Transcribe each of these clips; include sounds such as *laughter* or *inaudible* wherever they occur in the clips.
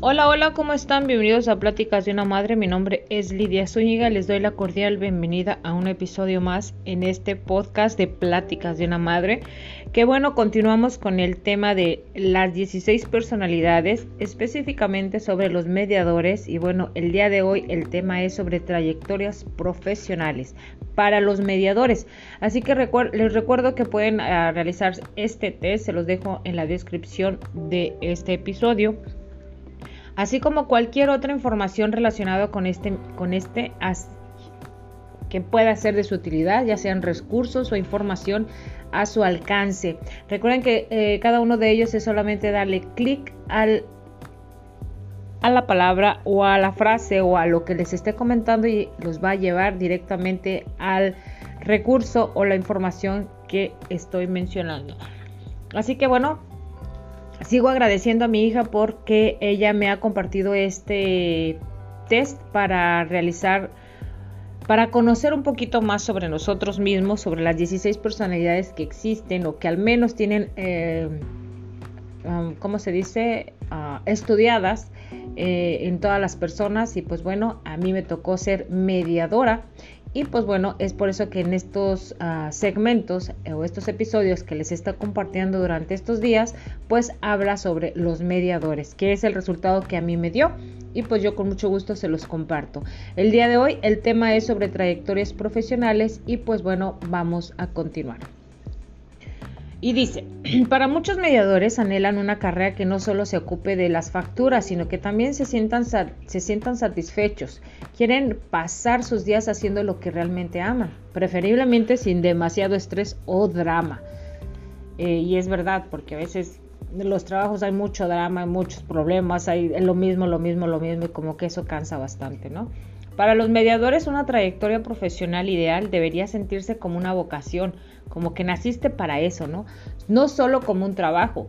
Hola, hola, ¿cómo están? Bienvenidos a Pláticas de una Madre. Mi nombre es Lidia Zúñiga. Les doy la cordial bienvenida a un episodio más en este podcast de Pláticas de una Madre. Que bueno, continuamos con el tema de las 16 personalidades, específicamente sobre los mediadores. Y bueno, el día de hoy el tema es sobre trayectorias profesionales para los mediadores. Así que les recuerdo que pueden ah, realizar este test, se los dejo en la descripción de este episodio así como cualquier otra información relacionada con este, con este que pueda ser de su utilidad, ya sean recursos o información a su alcance. Recuerden que eh, cada uno de ellos es solamente darle clic al a la palabra o a la frase o a lo que les esté comentando y los va a llevar directamente al recurso o la información que estoy mencionando. Así que bueno, sigo agradeciendo a mi hija porque ella me ha compartido este test para realizar, para conocer un poquito más sobre nosotros mismos, sobre las 16 personalidades que existen o que al menos tienen, eh, um, ¿cómo se dice?, ah, estudiadas eh, en todas las personas y pues bueno, a mí me tocó ser mediadora y pues bueno, es por eso que en estos ah, segmentos eh, o estos episodios que les está compartiendo durante estos días, pues habla sobre los mediadores, que es el resultado que a mí me dio y pues yo con mucho gusto se los comparto. El día de hoy el tema es sobre trayectorias profesionales y pues bueno, vamos a continuar. Y dice, *clears throat* para muchos mediadores anhelan una carrera que no solo se ocupe de las facturas, sino que también se sientan, se sientan satisfechos. Quieren pasar sus días haciendo lo que realmente aman, preferiblemente sin demasiado estrés o drama. Eh, y es verdad, porque a veces en los trabajos hay mucho drama, hay muchos problemas, hay lo mismo, lo mismo, lo mismo, y como que eso cansa bastante, ¿no? Para los mediadores una trayectoria profesional ideal debería sentirse como una vocación, como que naciste para eso, ¿no? No solo como un trabajo.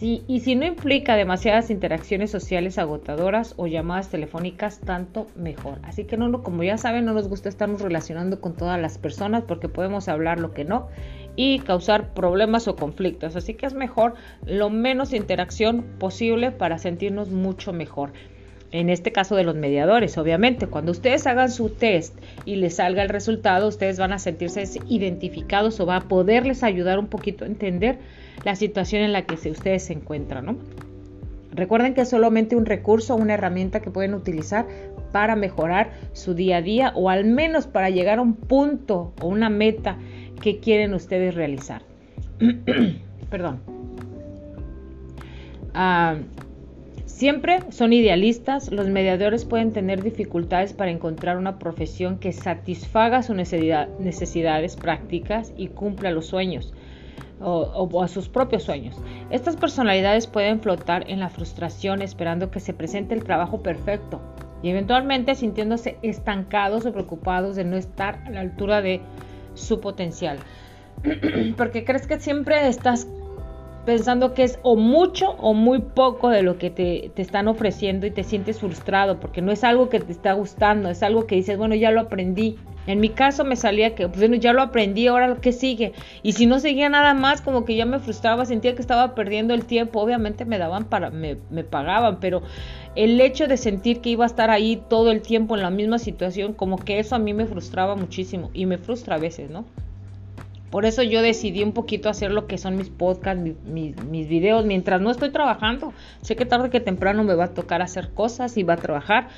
y si no implica demasiadas interacciones sociales agotadoras o llamadas telefónicas, tanto mejor. Así que no, como ya saben, no nos gusta estarnos relacionando con todas las personas porque podemos hablar lo que no y causar problemas o conflictos. Así que es mejor lo menos interacción posible para sentirnos mucho mejor en este caso de los mediadores, obviamente. Cuando ustedes hagan su test y les salga el resultado, ustedes van a sentirse identificados o va a poderles ayudar un poquito a entender la situación en la que ustedes se encuentran, ¿no? Recuerden que es solamente un recurso, una herramienta que pueden utilizar para mejorar su día a día o al menos para llegar a un punto o una meta que quieren ustedes realizar. *clears throat* Perdón. Ah, Siempre son idealistas, los mediadores pueden tener dificultades para encontrar una profesión que satisfaga sus necesidades prácticas y cumpla los sueños o, a sus propios sueños. Estas personalidades pueden flotar en la frustración esperando que se presente el trabajo perfecto y eventualmente sintiéndose estancados o preocupados de no estar a la altura de su potencial. *clears throat* Porque crees que siempre estás pensando que es o mucho o muy poco de lo que te, están ofreciendo y te sientes frustrado porque no es algo que te está gustando, es algo que dices, bueno, ya lo aprendí. En mi caso me salía que, pues bueno, ya lo aprendí, ahora lo que sigue. Y si no seguía nada más, como que ya me frustraba, sentía que estaba perdiendo el tiempo. Obviamente me daban para, me, me pagaban, pero el hecho de sentir que iba a estar ahí todo el tiempo en la misma situación, como que eso a mí me frustraba muchísimo y me frustra a veces, ¿no? Por eso yo decidí un poquito hacer lo que son mis podcasts, mis, mis, videos, mientras no estoy trabajando. Sé que tarde que temprano me va a tocar hacer cosas y va a trabajar,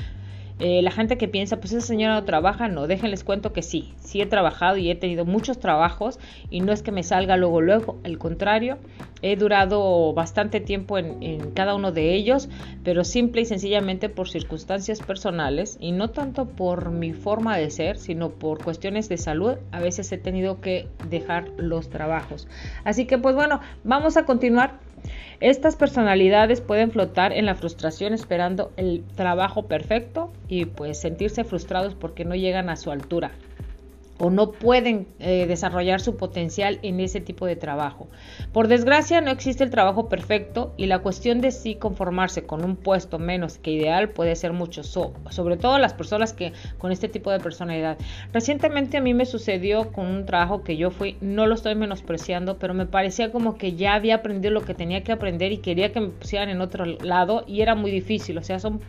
eh, la gente que piensa, pues esa señora no trabaja, no, déjenles cuento que sí, sí he trabajado y he tenido muchos trabajos y no es que me salga luego, luego, al contrario, he durado bastante tiempo en, en cada uno de ellos, pero simple y sencillamente por circunstancias personales y no tanto por mi forma de ser, sino por cuestiones de salud, a veces he tenido que dejar los trabajos. Así que pues bueno, vamos a continuar estas personalidades pueden flotar en la frustración esperando el trabajo perfecto y pues sentirse frustrados porque no llegan a su altura. O no pueden eh, desarrollar su potencial en ese tipo de trabajo. Por desgracia no existe el trabajo perfecto y la cuestión de sí conformarse con un puesto menos que ideal puede ser mucho, sobre todo las personas que con este tipo de personalidad. Recientemente a mí me sucedió con un trabajo que yo fui, no lo estoy menospreciando, pero me parecía como que ya había aprendido lo que tenía que aprender y quería que me pusieran en otro lado y era muy difícil, o sea, son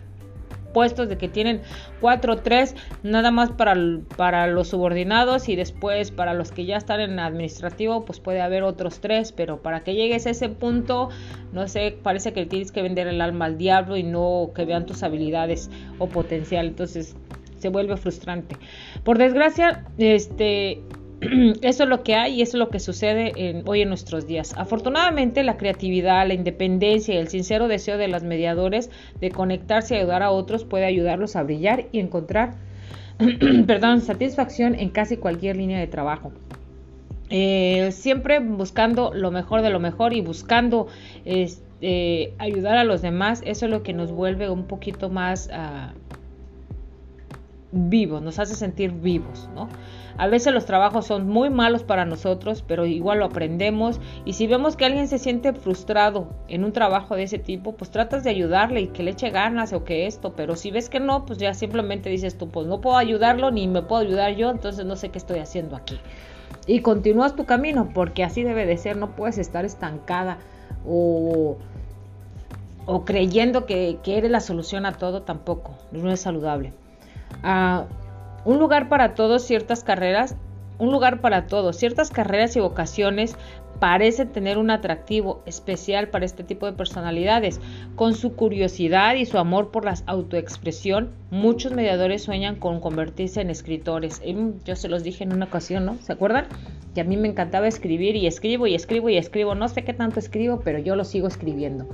puestos de que tienen cuatro o tres nada más para, para los subordinados y después para los que ya están en administrativo pues puede haber otros tres pero para que llegues a ese punto no sé parece que tienes que vender el alma al diablo y no que vean tus habilidades o potencial. Entonces se vuelve frustrante. Por desgracia este *clears throat* eso es lo que hay y eso es lo que sucede hoy en nuestros días. Afortunadamente, la creatividad, la independencia y el sincero deseo de los mediadores de conectarse y ayudar a otros puede ayudarlos a brillar y encontrar *clears throat* perdón, satisfacción en casi cualquier línea de trabajo. Eh, siempre buscando lo mejor de lo mejor y buscando este, ayudar a los demás, eso es lo que nos vuelve un poquito más uh, vivos, nos hace sentir vivos, ¿no? A veces los trabajos son muy malos para nosotros, pero igual lo aprendemos. Y si vemos que alguien se siente frustrado en un trabajo de ese tipo, pues tratas de ayudarle y que le eche ganas o que esto. Pero si ves que no, pues ya simplemente dices tú, pues no puedo ayudarlo ni me puedo ayudar yo, entonces no sé qué estoy haciendo aquí. Y continúas tu camino, porque así debe de ser, no puedes estar estancada o o creyendo que, que, eres la solución a todo tampoco, no es saludable. Ah, un lugar para todos, ciertas carreras, un lugar para todos, ciertas carreras y vocaciones parecen tener un atractivo especial para este tipo de personalidades. Con su curiosidad y su amor por la autoexpresión, muchos mediadores sueñan con convertirse en escritores. Yo se los dije en una ocasión, ¿no? ¿Se acuerdan? Que a mí me encantaba escribir y escribo y escribo y escribo. No sé qué tanto escribo, pero yo lo sigo escribiendo.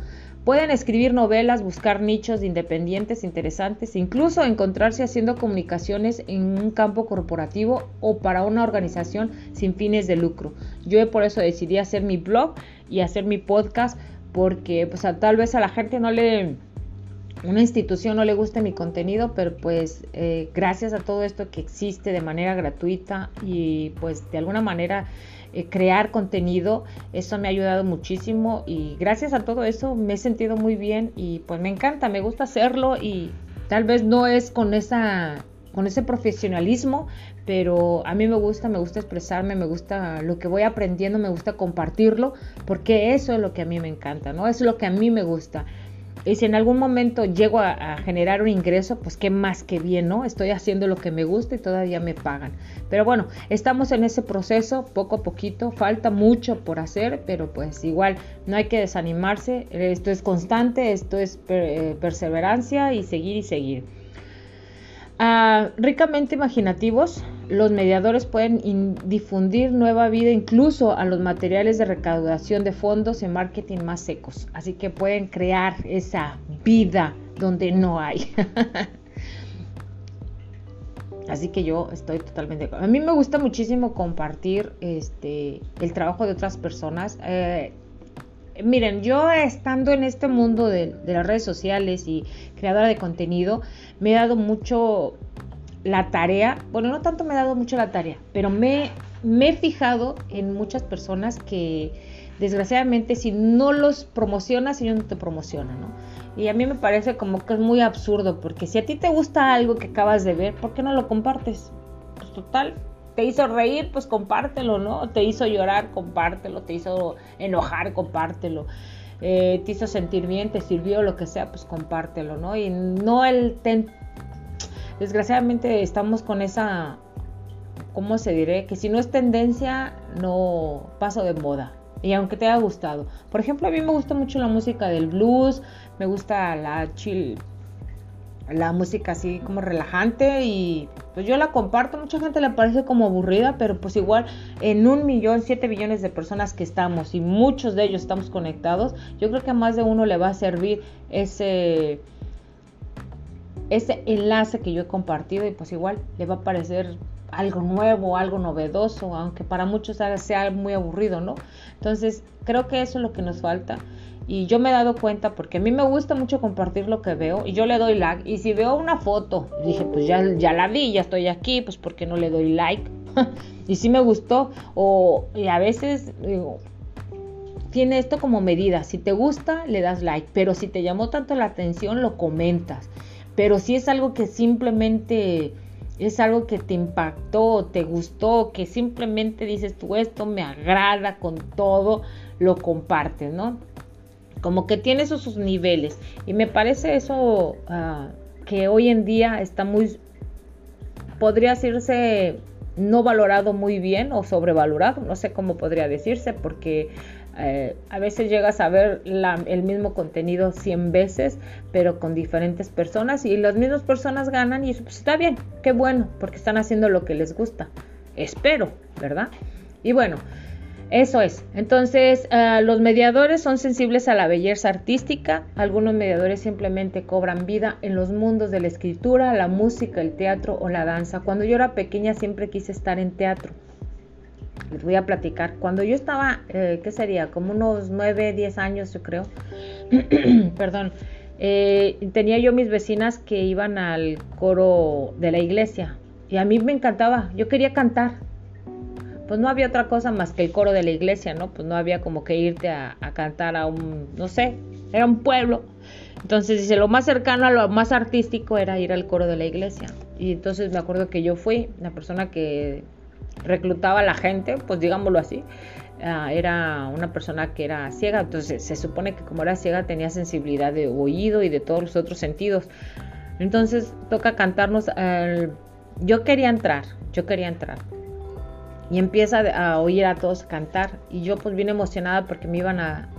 Pueden escribir novelas, buscar nichos independientes interesantes, incluso encontrarse haciendo comunicaciones en un campo corporativo o para una organización sin fines de lucro. Yo por eso decidí hacer mi blog y hacer mi podcast porque pues tal vez a la gente no le una institución no le guste mi contenido, pero pues eh, gracias a todo esto que existe de manera gratuita y pues de alguna manera eh, crear contenido. Eso me ha ayudado muchísimo y gracias a todo eso me he sentido muy bien y pues me encanta, me gusta hacerlo y tal vez no es con esa con ese profesionalismo, pero a mí me gusta, me gusta expresarme, me gusta lo que voy aprendiendo, me gusta compartirlo, porque eso es lo que a mí me encanta, ¿no? Es lo que a mí me gusta. Y si en algún momento llego a, generar un ingreso, pues qué más que bien, ¿no? Estoy haciendo lo que me gusta y todavía me pagan. Pero bueno, estamos en ese proceso poco a poquito, falta mucho por hacer, pero pues igual no hay que desanimarse. Esto es constante, esto es eh, perseverancia y seguir y seguir. Ah, ricamente imaginativos, los mediadores pueden difundir nueva vida incluso a los materiales de recaudación de fondos en marketing más secos. Así que pueden crear esa vida donde no hay. *laughs* Así que yo estoy totalmente A mí me gusta muchísimo compartir este, el trabajo de otras personas. Eh, miren, yo estando en este mundo de, las redes sociales y creadora de contenido, me he dado mucho la tarea, bueno, no tanto me he dado mucho la tarea, pero me, me he fijado en muchas personas que desgraciadamente si no los promocionas, ellos no te promocionan, ¿no? Y a mí me parece como que es muy absurdo, porque si a ti te gusta algo que acabas de ver, ¿por qué no lo compartes? Pues total, te hizo reír, pues compártelo, ¿no? Te hizo llorar, compártelo, te hizo enojar, compártelo. Eh, te hizo sentir bien, te sirvió lo que sea, pues compártelo, ¿no? Y no el... Desgraciadamente estamos con esa, ¿cómo se diré? Que si no es tendencia, no paso de moda. Y aunque te haya gustado. Por ejemplo, a mí me gusta mucho la música del blues, me gusta la chill, la música así como relajante y pues yo la comparto, mucha gente le parece como aburrida, pero pues igual en un millón, siete millones de personas que estamos y muchos de ellos estamos conectados, yo creo que a más de uno le va a servir ese ese enlace que yo he compartido y pues igual le va a parecer algo nuevo, algo novedoso, aunque para muchos sea muy aburrido, ¿no? Entonces creo que eso es lo que nos falta y yo me he dado cuenta porque a mí me gusta mucho compartir lo que veo y yo le doy like. Y si veo una foto, dije, pues ya, ya la vi, ya estoy aquí, pues ¿por qué no le doy like? *laughs* y sí me gustó. O y a veces tiene esto como medida. Si te gusta, le das like. Pero si te llamó tanto la atención, lo comentas. Pero si es algo que simplemente es algo que te impactó, te gustó, que simplemente dices tú esto me agrada con todo, lo compartes, ¿no? Como que tiene sus niveles. Y me parece eso ah, que hoy en día está muy, podría decirse no valorado muy bien o sobrevalorado, no sé cómo podría decirse, porque eh, a veces llegas a ver el mismo contenido 100 veces, pero con diferentes personas y las mismas personas ganan y pues, está bien, qué bueno, porque están haciendo lo que les gusta. Espero, ¿verdad? Y bueno, eso es. Entonces, eh, los mediadores son sensibles a la belleza artística. Algunos mediadores simplemente cobran vida en los mundos de la escritura, la música, el teatro o la danza. Cuando yo era pequeña siempre quise estar en teatro les voy a platicar. Cuando yo estaba, eh, ¿qué sería? Como unos 9, 10 años, yo creo. *clears throat* Perdón. Eh, tenía yo mis vecinas que iban al coro de la iglesia. Y a mí me encantaba. Yo quería cantar. Pues no había otra cosa más que el coro de la iglesia, ¿no? Pues no había como que irte a, cantar a un, no sé, era un pueblo. Entonces dice, lo más cercano a lo más artístico era ir al coro de la iglesia. Y entonces me acuerdo que yo fui la persona que reclutaba a la gente, pues digámoslo así, ah, era una persona que era ciega, entonces se supone que como era ciega tenía sensibilidad de oído y de todos los otros sentidos. Entonces toca cantarnos, yo quería entrar, yo quería entrar. Y empieza a oír a todos cantar y yo pues bien emocionada porque me iban a,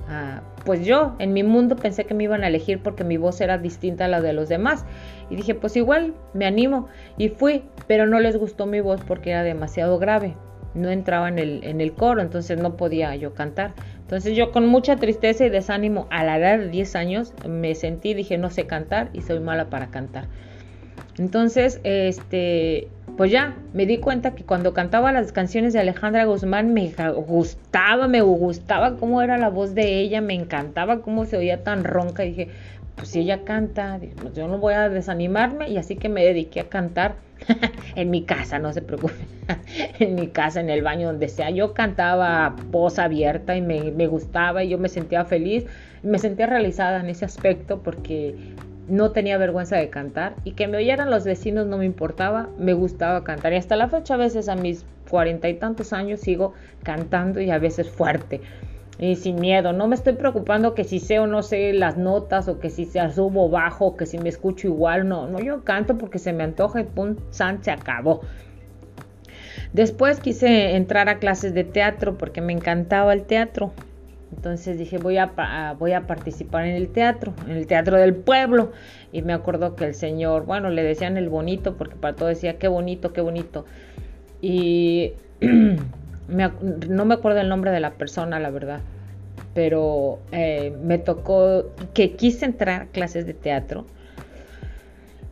pues yo en mi mundo pensé que me iban a elegir porque mi voz era distinta a la de los demás y dije, pues igual me animo y fui, pero no les gustó mi voz porque era demasiado grave. No entraba en el, en el coro, entonces no podía yo cantar. Entonces yo con mucha tristeza y desánimo a la edad de 10 años me sentí, dije, no sé cantar y soy mala para cantar. Entonces, este, pues ya me di cuenta que cuando cantaba las canciones de Alejandra Guzmán me gustaba, me gustaba cómo era la voz de ella, me encantaba cómo se oía tan ronca. Y dije, pues si ella canta, pues yo no voy a desanimarme y así que me dediqué a cantar *laughs* en mi casa, no se preocupe, *laughs* en mi casa, en el baño, donde sea. Yo cantaba voz abierta y me, me gustaba y yo me sentía feliz, me sentía realizada en ese aspecto porque no tenía vergüenza de cantar y que me oyeran los vecinos no me importaba, me gustaba cantar y hasta la fecha a veces a mis cuarenta y tantos años sigo cantando y a veces fuerte y sin miedo. No me estoy preocupando que si sé o no sé las notas o que si se subo bajo o que si me escucho igual. No, no, yo canto porque se me antoja y pum, san, se acabó. Después quise entrar a clases de teatro porque me encantaba el teatro. Entonces dije, voy a, voy a participar en el teatro, en el teatro del pueblo. Y me acuerdo que el señor, bueno, le decían el bonito, porque para todo decía, qué bonito, qué bonito. Y *clears throat* no me acuerdo el nombre de la persona, la verdad, pero eh, me tocó que quise entrar a clases de teatro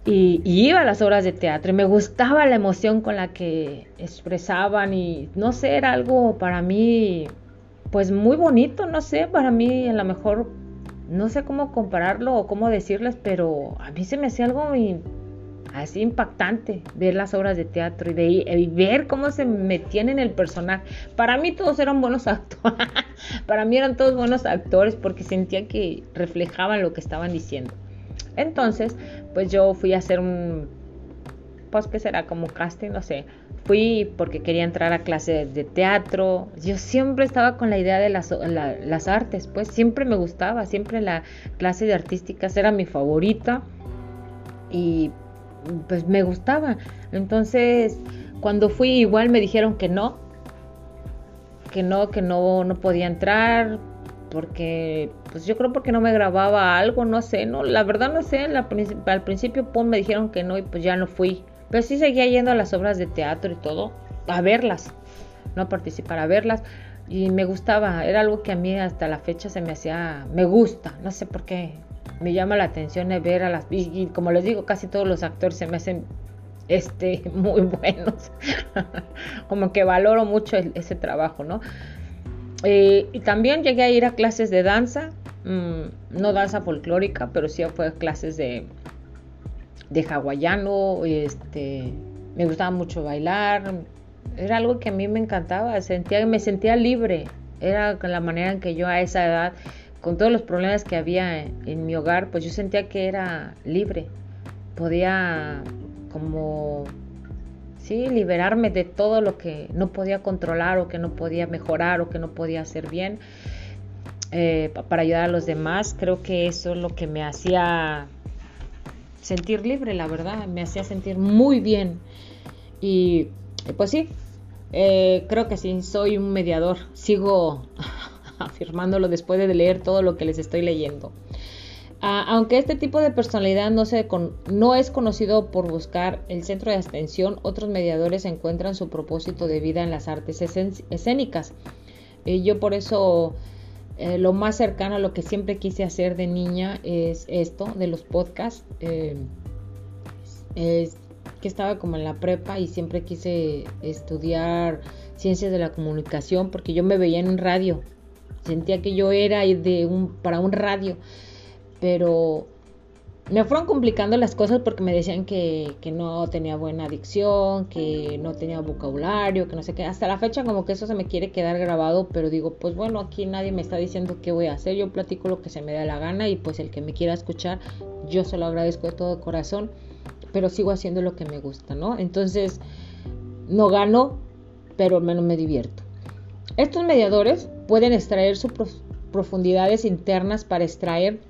y, iba a las obras de teatro y me gustaba la emoción con la que expresaban y no sé, era algo para mí pues muy bonito, no sé, para mí a lo mejor no sé cómo compararlo o cómo decirles, pero a mí se me hacía algo muy así impactante ver las obras de teatro y, de, ver cómo se metían en el personaje. Para mí todos eran buenos *laughs* actores, para mí eran todos buenos actores porque sentía que reflejaban lo que estaban diciendo. Entonces, pues yo fui a hacer un, pues que será como casting, no sé. Fui porque quería entrar a clases de teatro. Yo siempre estaba con la idea de las, las artes, pues siempre me gustaba, siempre la clase de artísticas era mi favorita. Y pues me gustaba. Entonces, cuando fui igual me dijeron que no, que no, que no, no podía entrar, porque, pues yo creo porque no me grababa algo, no sé, no, la verdad no sé, al principio me dijeron que no y pues ya no fui, pero sí seguía yendo a las obras de teatro y todo, a verlas, no a participar, a verlas, y me gustaba, era algo que a mí hasta la fecha se me hacía, me gusta, no sé por qué, me llama la atención ver a las y, como les digo casi todos los actores se me hacen este *laughs* muy buenos. *laughs* Como que valoro mucho ese trabajo no eh, y también llegué a ir a clases de danza mm, no danza folclórica pero sí fue clases de de hawaiano este me gustaba mucho bailar era algo que a mí me encantaba, sentía, me sentía libre. Era la manera en que yo a esa edad, con todos los problemas que había en, mi hogar, pues yo sentía que era libre. Podía como, sí, liberarme de todo lo que no podía controlar o que no podía mejorar o que no podía hacer bien. Eh, para ayudar a los demás, creo que eso es lo que me hacía sentir libre, la verdad, me hacía sentir muy bien. Y pues sí, eh, creo que sí, soy un mediador. Sigo *laughs* afirmándolo después de leer todo lo que les estoy leyendo. Aunque este tipo de personalidad no, se no es conocido por buscar el centro de atención, otros mediadores encuentran su propósito de vida en las artes escénicas. Y yo por eso eh, lo más cercano a lo que siempre quise hacer de niña es esto, de los podcasts. Eh, es que estaba como en la prepa y siempre quise estudiar ciencias de la comunicación porque yo me veía en un radio. Sentía que yo era de un, para un radio. Pero me fueron complicando las cosas porque me decían que, no tenía buena adicción, que no tenía vocabulario, que no sé qué. Hasta la fecha como que eso se me quiere quedar grabado, pero digo, pues bueno, aquí nadie me está diciendo qué voy a hacer. Yo platico lo que se me da la gana y pues el que me quiera escuchar, yo se lo agradezco de todo corazón, pero sigo haciendo lo que me gusta, ¿no? Entonces, no gano, pero al menos me divierto. Estos mediadores pueden extraer sus profundidades internas para extraer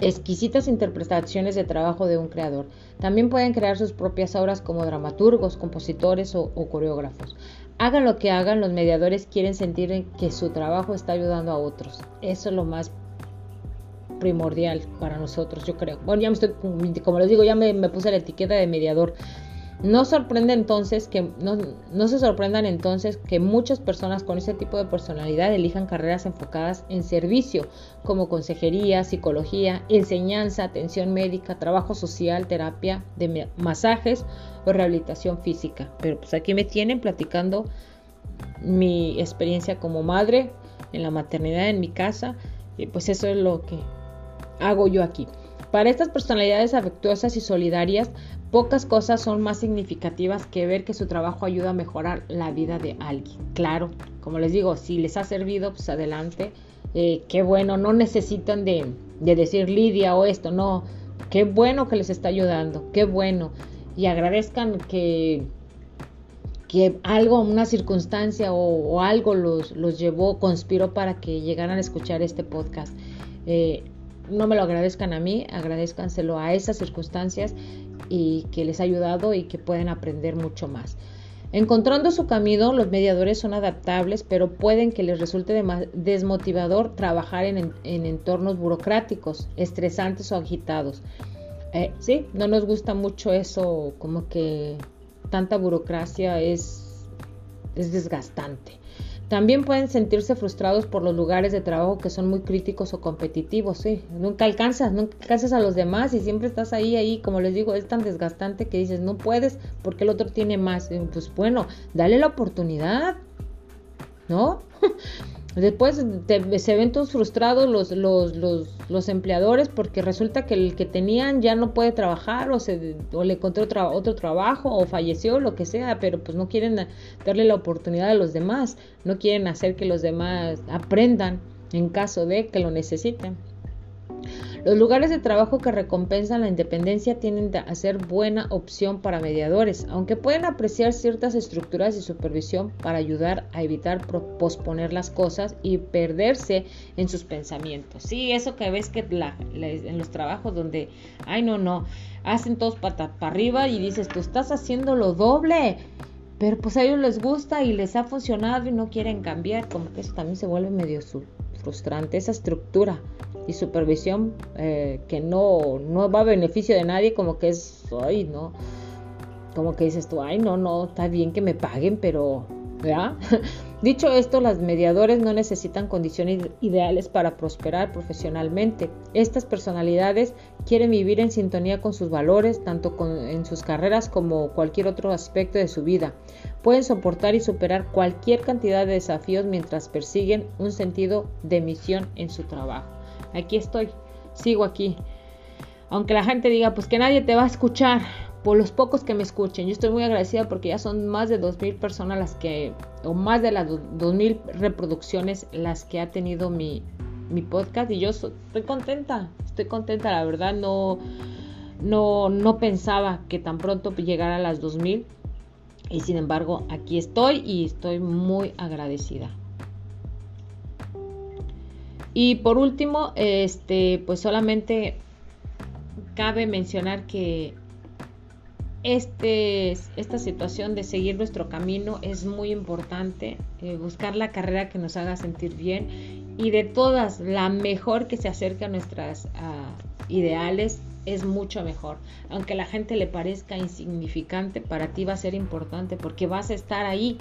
exquisitas interpretaciones de trabajo de un creador. También pueden crear sus propias obras como dramaturgos, compositores o, coreógrafos. Hagan lo que hagan, los mediadores quieren sentir que su trabajo está ayudando a otros. Eso es lo más primordial para nosotros, yo creo. Bueno, ya me estoy, como les digo, ya me, me puse la etiqueta de mediador. No sorprende entonces que no, se sorprendan entonces que muchas personas con ese tipo de personalidad elijan carreras enfocadas en servicio, como consejería, psicología, enseñanza, atención médica, trabajo social, terapia de masajes o rehabilitación física. Pero pues aquí me tienen platicando mi experiencia como madre en la maternidad en mi casa y pues eso es lo que hago yo aquí. Para estas personalidades afectuosas y solidarias, Pocas cosas son más significativas que ver que su trabajo ayuda a mejorar la vida de alguien. Claro, como les digo, si les ha servido, pues adelante. Eh, qué bueno, no necesitan de, decir Lidia o esto, no. Qué bueno que les está ayudando, qué bueno. Y agradezcan que, que algo, una circunstancia o, algo los, los, llevó, conspiró para que llegaran a escuchar este podcast. Eh, no me lo agradezcan a mí, agradezcanselo a esas circunstancias y que les ha ayudado y que pueden aprender mucho más. Encontrando su camino, los mediadores son adaptables, pero pueden que les resulte desmotivador trabajar en, entornos burocráticos, estresantes o agitados. Eh, sí, no nos gusta mucho eso, como que tanta burocracia es, es desgastante. También pueden sentirse frustrados por los lugares de trabajo que son muy críticos o competitivos. ¿sí? Nunca alcanzas, nunca alcanzas a los demás y siempre estás ahí, ahí, como les digo, es tan desgastante que dices, no puedes porque el otro tiene más. Pues bueno, dale la oportunidad, ¿no? *laughs* Después se ven todos frustrados los, los, los, los, empleadores porque resulta que el que tenían ya no puede trabajar o, se, o le encontró otro trabajo o falleció, lo que sea, pero pues no quieren darle la oportunidad a los demás, no quieren hacer que los demás aprendan en caso de que lo necesiten. Los lugares de trabajo que recompensan la independencia tienden a ser buena opción para mediadores, aunque pueden apreciar ciertas estructuras de supervisión para ayudar a evitar posponer las cosas y perderse en sus pensamientos. Sí, eso que ves que en los trabajos donde, ay no, no, hacen todos para arriba y dices, tú estás haciendo lo doble. Pero pues a ellos les gusta y les ha funcionado y no quieren cambiar, como que eso también se vuelve medio frustrante, esa estructura y supervisión eh, que no, no va a beneficio de nadie, como que es, ay, no, como que dices tú, ay, no, no, está bien que me paguen, pero, ¿verdad? *laughs* Dicho esto, las mediadores no necesitan condiciones ideales para prosperar profesionalmente. Estas personalidades quieren vivir en sintonía con sus valores, tanto en sus carreras como cualquier otro aspecto de su vida. Pueden soportar y superar cualquier cantidad de desafíos mientras persiguen un sentido de misión en su trabajo aquí estoy, sigo aquí. Aunque la gente diga, pues que nadie te va a escuchar, por los pocos que me escuchen. Yo estoy muy agradecida porque ya son más de 2.000 personas las que, o más de las 2.000 reproducciones las que ha tenido mi, mi podcast y yo estoy contenta, estoy contenta, la verdad no, no, no pensaba que tan pronto llegara a las 2.000 y sin embargo aquí estoy y estoy muy agradecida. Y por último, este, pues solamente cabe mencionar que este, esta situación de seguir nuestro camino es muy importante, eh, buscar la carrera que nos haga sentir bien y de todas, la mejor que se acerque a nuestras ideales es mucho mejor. Aunque a la gente le parezca insignificante, para ti va a ser importante porque vas a estar ahí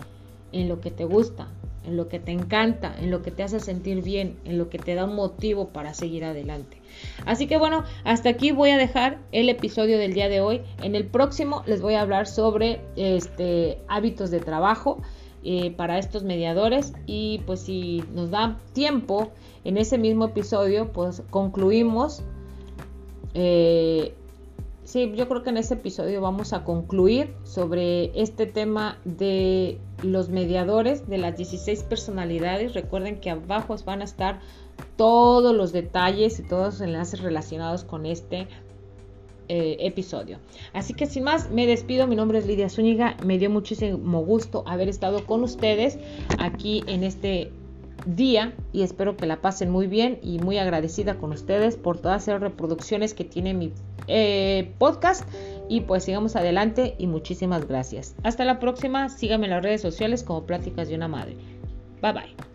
en lo que te gusta, en lo que te encanta, en lo que te hace sentir bien, en lo que te da un motivo para seguir adelante. Así que bueno, hasta aquí voy a dejar el episodio del día de hoy. En el próximo les voy a hablar sobre este, hábitos de trabajo eh, para estos mediadores y pues si nos da tiempo en ese mismo episodio pues concluimos. Eh, sí, yo creo que en ese episodio vamos a concluir sobre este tema de los mediadores de las 16 personalidades. Recuerden que abajo van a estar todos los detalles y todos los enlaces relacionados con este eh, episodio. Así que sin más, me despido. Mi nombre es Lidia Zúñiga. Me dio muchísimo gusto haber estado con ustedes aquí en este día y espero que la pasen muy bien y muy agradecida con ustedes por todas las reproducciones que tiene mi eh, podcast y pues sigamos adelante y muchísimas gracias. Hasta la próxima, síganme en las redes sociales como Pláticas de una Madre. Bye bye.